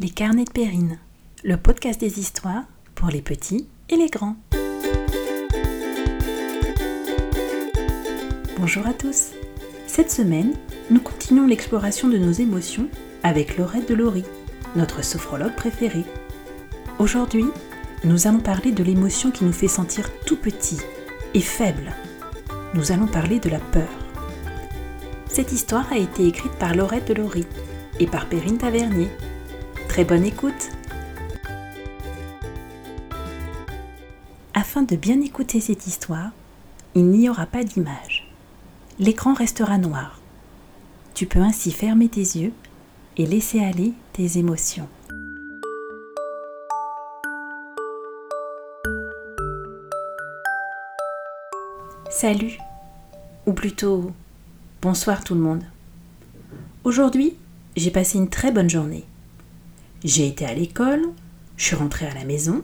Les carnets de Périne, le podcast des histoires pour les petits et les grands. Bonjour à tous. Cette semaine, nous continuons l'exploration de nos émotions avec Laurette de Laurie, notre sophrologue préférée. Aujourd'hui, nous allons parler de l'émotion qui nous fait sentir tout petit et faible. Nous allons parler de la peur. Cette histoire a été écrite par Laurette de Laurie et par Perrine Tavernier. Bonne écoute Afin de bien écouter cette histoire, il n'y aura pas d'image. L'écran restera noir. Tu peux ainsi fermer tes yeux et laisser aller tes émotions. Salut, ou plutôt bonsoir tout le monde. Aujourd'hui, j'ai passé une très bonne journée. J'ai été à l'école, je suis rentrée à la maison,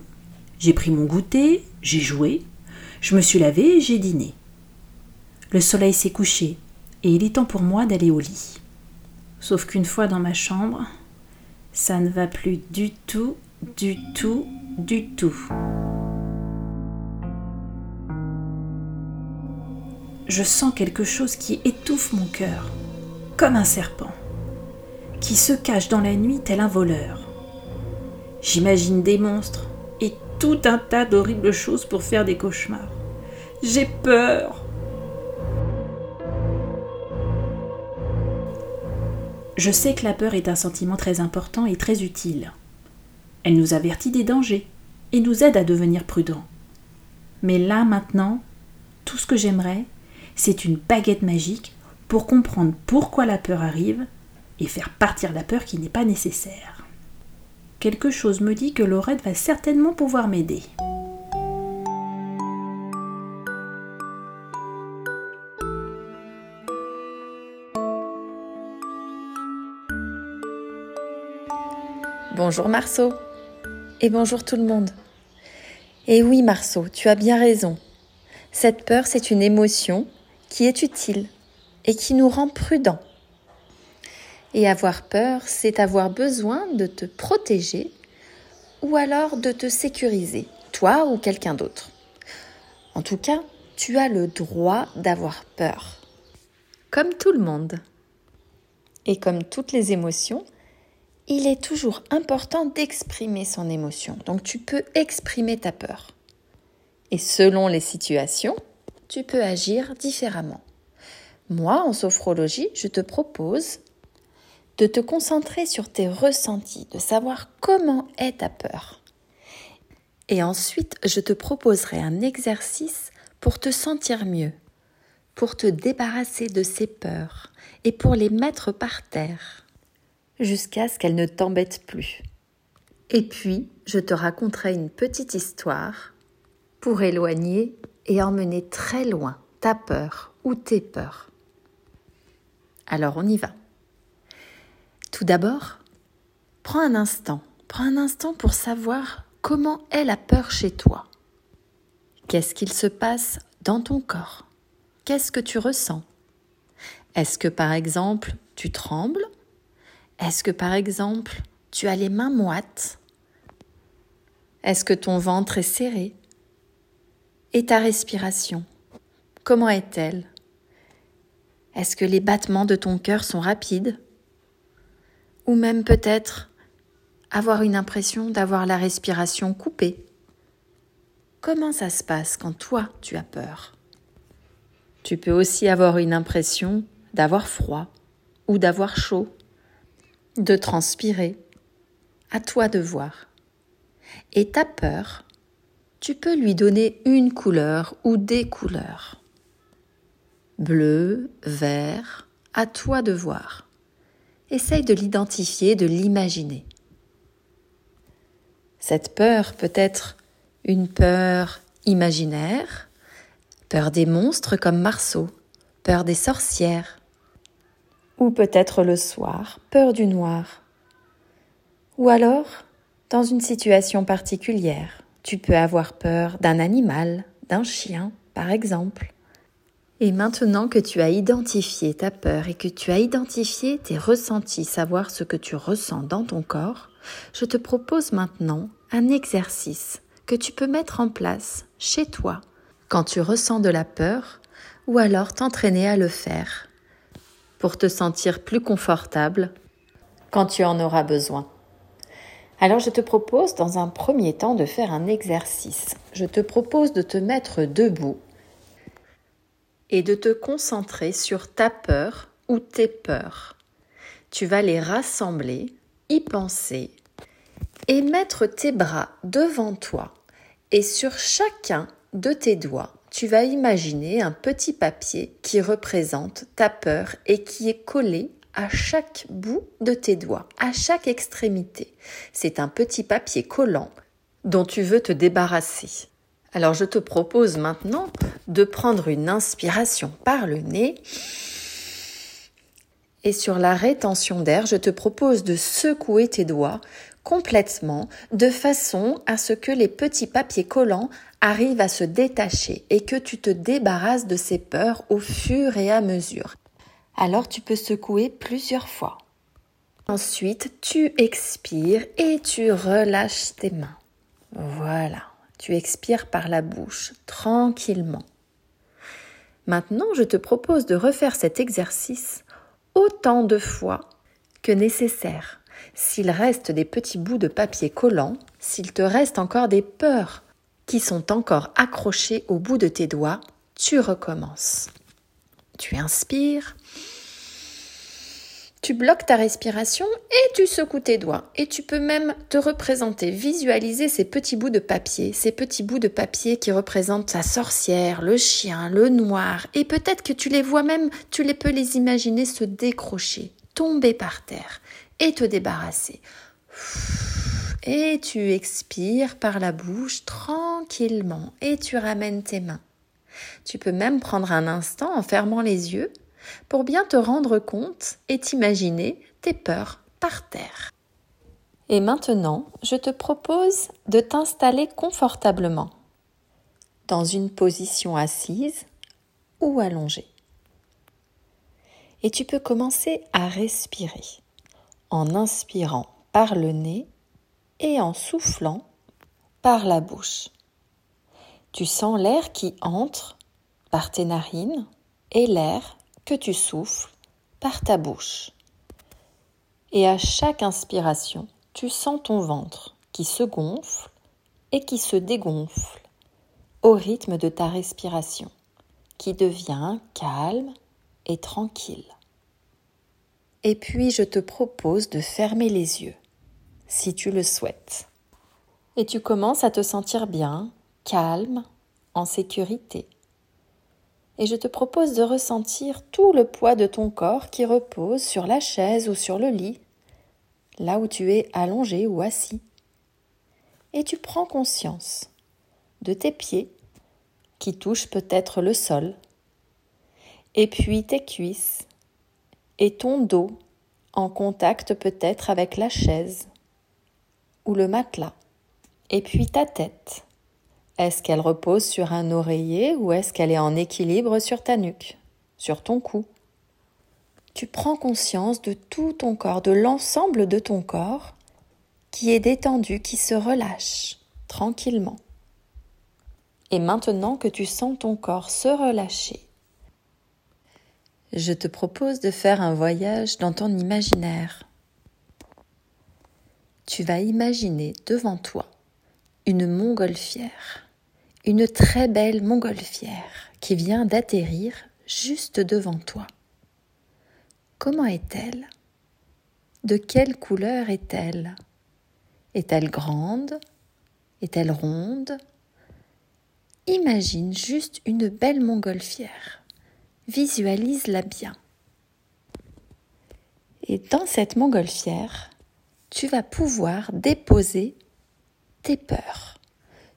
j'ai pris mon goûter, j'ai joué, je me suis lavée et j'ai dîné. Le soleil s'est couché et il est temps pour moi d'aller au lit. Sauf qu'une fois dans ma chambre, ça ne va plus du tout, du tout, du tout. Je sens quelque chose qui étouffe mon cœur, comme un serpent qui se cache dans la nuit tel un voleur. J'imagine des monstres et tout un tas d'horribles choses pour faire des cauchemars. J'ai peur. Je sais que la peur est un sentiment très important et très utile. Elle nous avertit des dangers et nous aide à devenir prudents. Mais là maintenant, tout ce que j'aimerais, c'est une baguette magique pour comprendre pourquoi la peur arrive et faire partir la peur qui n'est pas nécessaire. Quelque chose me dit que Laurette va certainement pouvoir m'aider. Bonjour Marceau. Et bonjour tout le monde. Et oui Marceau, tu as bien raison. Cette peur, c'est une émotion qui est utile et qui nous rend prudents et avoir peur, c'est avoir besoin de te protéger ou alors de te sécuriser, toi ou quelqu'un d'autre. En tout cas, tu as le droit d'avoir peur. Comme tout le monde. Et comme toutes les émotions, il est toujours important d'exprimer son émotion. Donc tu peux exprimer ta peur. Et selon les situations, tu peux agir différemment. Moi, en sophrologie, je te propose de te concentrer sur tes ressentis, de savoir comment est ta peur. Et ensuite, je te proposerai un exercice pour te sentir mieux, pour te débarrasser de ces peurs et pour les mettre par terre, jusqu'à ce qu'elles ne t'embêtent plus. Et puis, je te raconterai une petite histoire pour éloigner et emmener très loin ta peur ou tes peurs. Alors on y va. Tout d'abord, prends un instant, prends un instant pour savoir comment est la peur chez toi. Qu'est-ce qu'il se passe dans ton corps? Qu'est-ce que tu ressens? Est-ce que par exemple tu trembles? Est-ce que par exemple tu as les mains moites? Est-ce que ton ventre est serré? Et ta respiration Comment est-elle? Est-ce que les battements de ton cœur sont rapides? Ou même peut-être avoir une impression d'avoir la respiration coupée. Comment ça se passe quand toi tu as peur? Tu peux aussi avoir une impression d'avoir froid ou d'avoir chaud, de transpirer. À toi de voir. Et ta peur, tu peux lui donner une couleur ou des couleurs. Bleu, vert, à toi de voir. Essaye de l'identifier, de l'imaginer. Cette peur peut être une peur imaginaire, peur des monstres comme Marceau, peur des sorcières, ou peut-être le soir, peur du noir. Ou alors, dans une situation particulière, tu peux avoir peur d'un animal, d'un chien, par exemple. Et maintenant que tu as identifié ta peur et que tu as identifié tes ressentis, savoir ce que tu ressens dans ton corps, je te propose maintenant un exercice que tu peux mettre en place chez toi quand tu ressens de la peur ou alors t'entraîner à le faire pour te sentir plus confortable quand tu en auras besoin. Alors je te propose dans un premier temps de faire un exercice. Je te propose de te mettre debout et de te concentrer sur ta peur ou tes peurs. Tu vas les rassembler, y penser et mettre tes bras devant toi et sur chacun de tes doigts, tu vas imaginer un petit papier qui représente ta peur et qui est collé à chaque bout de tes doigts, à chaque extrémité. C'est un petit papier collant dont tu veux te débarrasser. Alors je te propose maintenant de prendre une inspiration par le nez. Et sur la rétention d'air, je te propose de secouer tes doigts complètement de façon à ce que les petits papiers collants arrivent à se détacher et que tu te débarrasses de ces peurs au fur et à mesure. Alors tu peux secouer plusieurs fois. Ensuite, tu expires et tu relâches tes mains. Voilà. Tu expires par la bouche, tranquillement. Maintenant, je te propose de refaire cet exercice autant de fois que nécessaire. S'il reste des petits bouts de papier collant, s'il te reste encore des peurs qui sont encore accrochées au bout de tes doigts, tu recommences. Tu inspires tu bloques ta respiration et tu secoues tes doigts. Et tu peux même te représenter, visualiser ces petits bouts de papier, ces petits bouts de papier qui représentent sa sorcière, le chien, le noir. Et peut-être que tu les vois même, tu les peux les imaginer se décrocher, tomber par terre et te débarrasser. Et tu expires par la bouche tranquillement et tu ramènes tes mains. Tu peux même prendre un instant en fermant les yeux pour bien te rendre compte et t'imaginer tes peurs par terre. Et maintenant, je te propose de t'installer confortablement dans une position assise ou allongée. Et tu peux commencer à respirer en inspirant par le nez et en soufflant par la bouche. Tu sens l'air qui entre par tes narines et l'air que tu souffles par ta bouche. Et à chaque inspiration, tu sens ton ventre qui se gonfle et qui se dégonfle au rythme de ta respiration, qui devient calme et tranquille. Et puis je te propose de fermer les yeux, si tu le souhaites. Et tu commences à te sentir bien, calme, en sécurité et je te propose de ressentir tout le poids de ton corps qui repose sur la chaise ou sur le lit, là où tu es allongé ou assis. Et tu prends conscience de tes pieds qui touchent peut-être le sol, et puis tes cuisses et ton dos en contact peut-être avec la chaise ou le matelas, et puis ta tête est-ce qu'elle repose sur un oreiller ou est-ce qu'elle est en équilibre sur ta nuque, sur ton cou? Tu prends conscience de tout ton corps, de l'ensemble de ton corps qui est détendu, qui se relâche tranquillement. Et maintenant que tu sens ton corps se relâcher, je te propose de faire un voyage dans ton imaginaire. Tu vas imaginer devant toi une montgolfière une très belle montgolfière qui vient d'atterrir juste devant toi. Comment est-elle? De quelle couleur est-elle? Est-elle grande? Est-elle ronde? Imagine juste une belle montgolfière. Visualise-la bien. Et dans cette montgolfière, tu vas pouvoir déposer tes peurs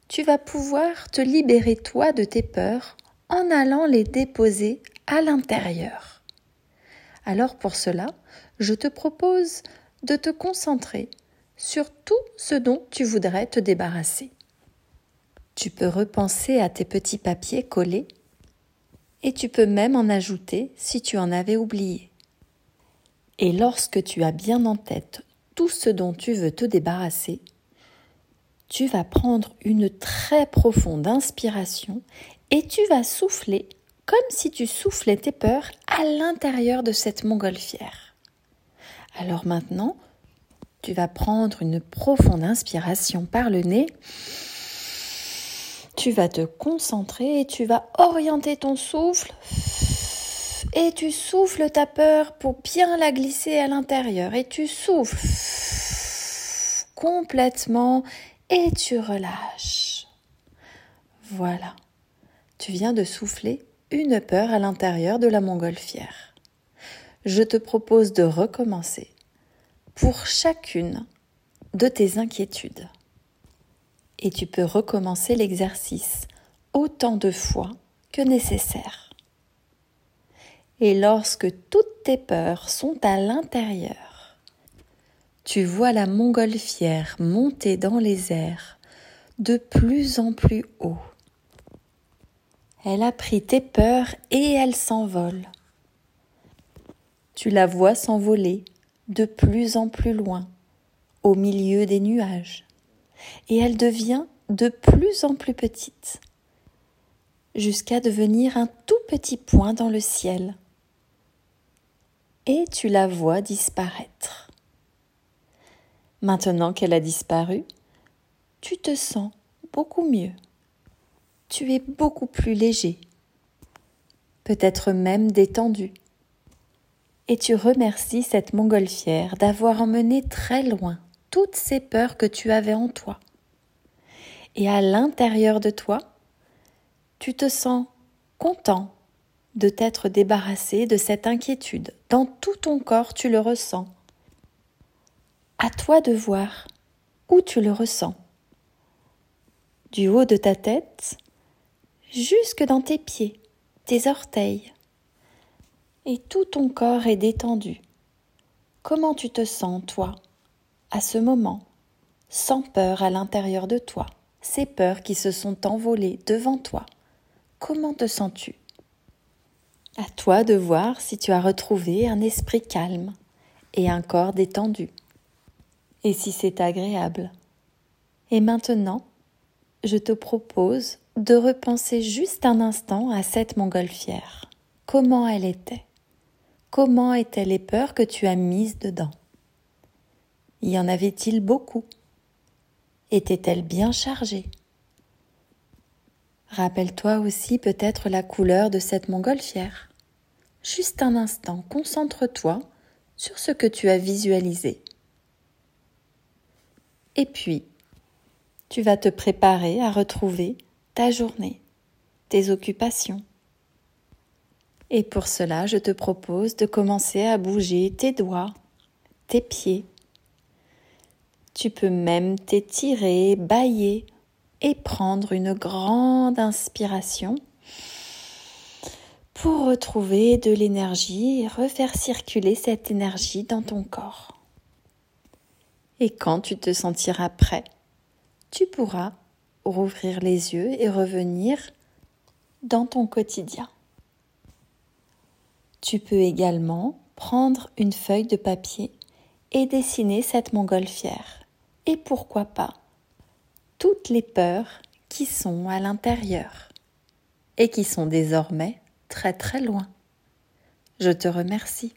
tu vas pouvoir te libérer toi de tes peurs en allant les déposer à l'intérieur. Alors pour cela, je te propose de te concentrer sur tout ce dont tu voudrais te débarrasser. Tu peux repenser à tes petits papiers collés et tu peux même en ajouter si tu en avais oublié. Et lorsque tu as bien en tête tout ce dont tu veux te débarrasser, tu vas prendre une très profonde inspiration et tu vas souffler comme si tu soufflais tes peurs à l'intérieur de cette montgolfière. Alors maintenant, tu vas prendre une profonde inspiration par le nez. Tu vas te concentrer et tu vas orienter ton souffle. Et tu souffles ta peur pour bien la glisser à l'intérieur. Et tu souffles complètement et tu relâches. Voilà. Tu viens de souffler une peur à l'intérieur de la montgolfière. Je te propose de recommencer pour chacune de tes inquiétudes. Et tu peux recommencer l'exercice autant de fois que nécessaire. Et lorsque toutes tes peurs sont à l'intérieur, tu vois la montgolfière monter dans les airs de plus en plus haut. Elle a pris tes peurs et elle s'envole. Tu la vois s'envoler de plus en plus loin, au milieu des nuages, et elle devient de plus en plus petite, jusqu'à devenir un tout petit point dans le ciel. Et tu la vois disparaître. Maintenant qu'elle a disparu, tu te sens beaucoup mieux. Tu es beaucoup plus léger, peut-être même détendu et tu remercies cette montgolfière d'avoir emmené très loin toutes ces peurs que tu avais en toi. Et à l'intérieur de toi, tu te sens content de t'être débarrassé de cette inquiétude. Dans tout ton corps, tu le ressens. Toi de voir où tu le ressens. Du haut de ta tête jusque dans tes pieds, tes orteils, et tout ton corps est détendu. Comment tu te sens, toi, à ce moment, sans peur à l'intérieur de toi, ces peurs qui se sont envolées devant toi? Comment te sens-tu? À toi de voir si tu as retrouvé un esprit calme et un corps détendu, et si c'est agréable. Et maintenant, je te propose de repenser juste un instant à cette montgolfière. Comment elle était? Comment étaient les peurs que tu as mises dedans? Y en avait-il beaucoup? Étaient-elles bien chargées? Rappelle-toi aussi peut-être la couleur de cette montgolfière. Juste un instant, concentre-toi sur ce que tu as visualisé. Et puis, tu vas te préparer à retrouver ta journée, tes occupations. Et pour cela, je te propose de commencer à bouger tes doigts, tes pieds. Tu peux même t'étirer, bailler et prendre une grande inspiration pour retrouver de l'énergie et refaire circuler cette énergie dans ton corps. Et quand tu te sentiras prêt, tu pourras rouvrir les yeux et revenir dans ton quotidien. Tu peux également prendre une feuille de papier et dessiner cette montgolfière. Et pourquoi pas toutes les peurs qui sont à l'intérieur et qui sont désormais très très loin. Je te remercie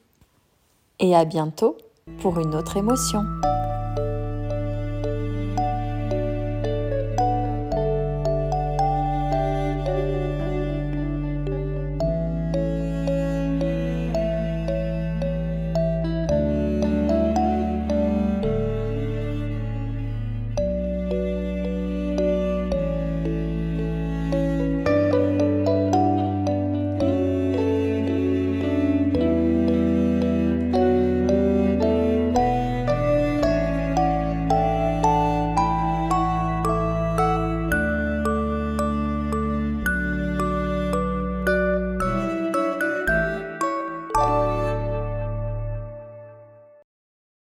et à bientôt pour une autre émotion.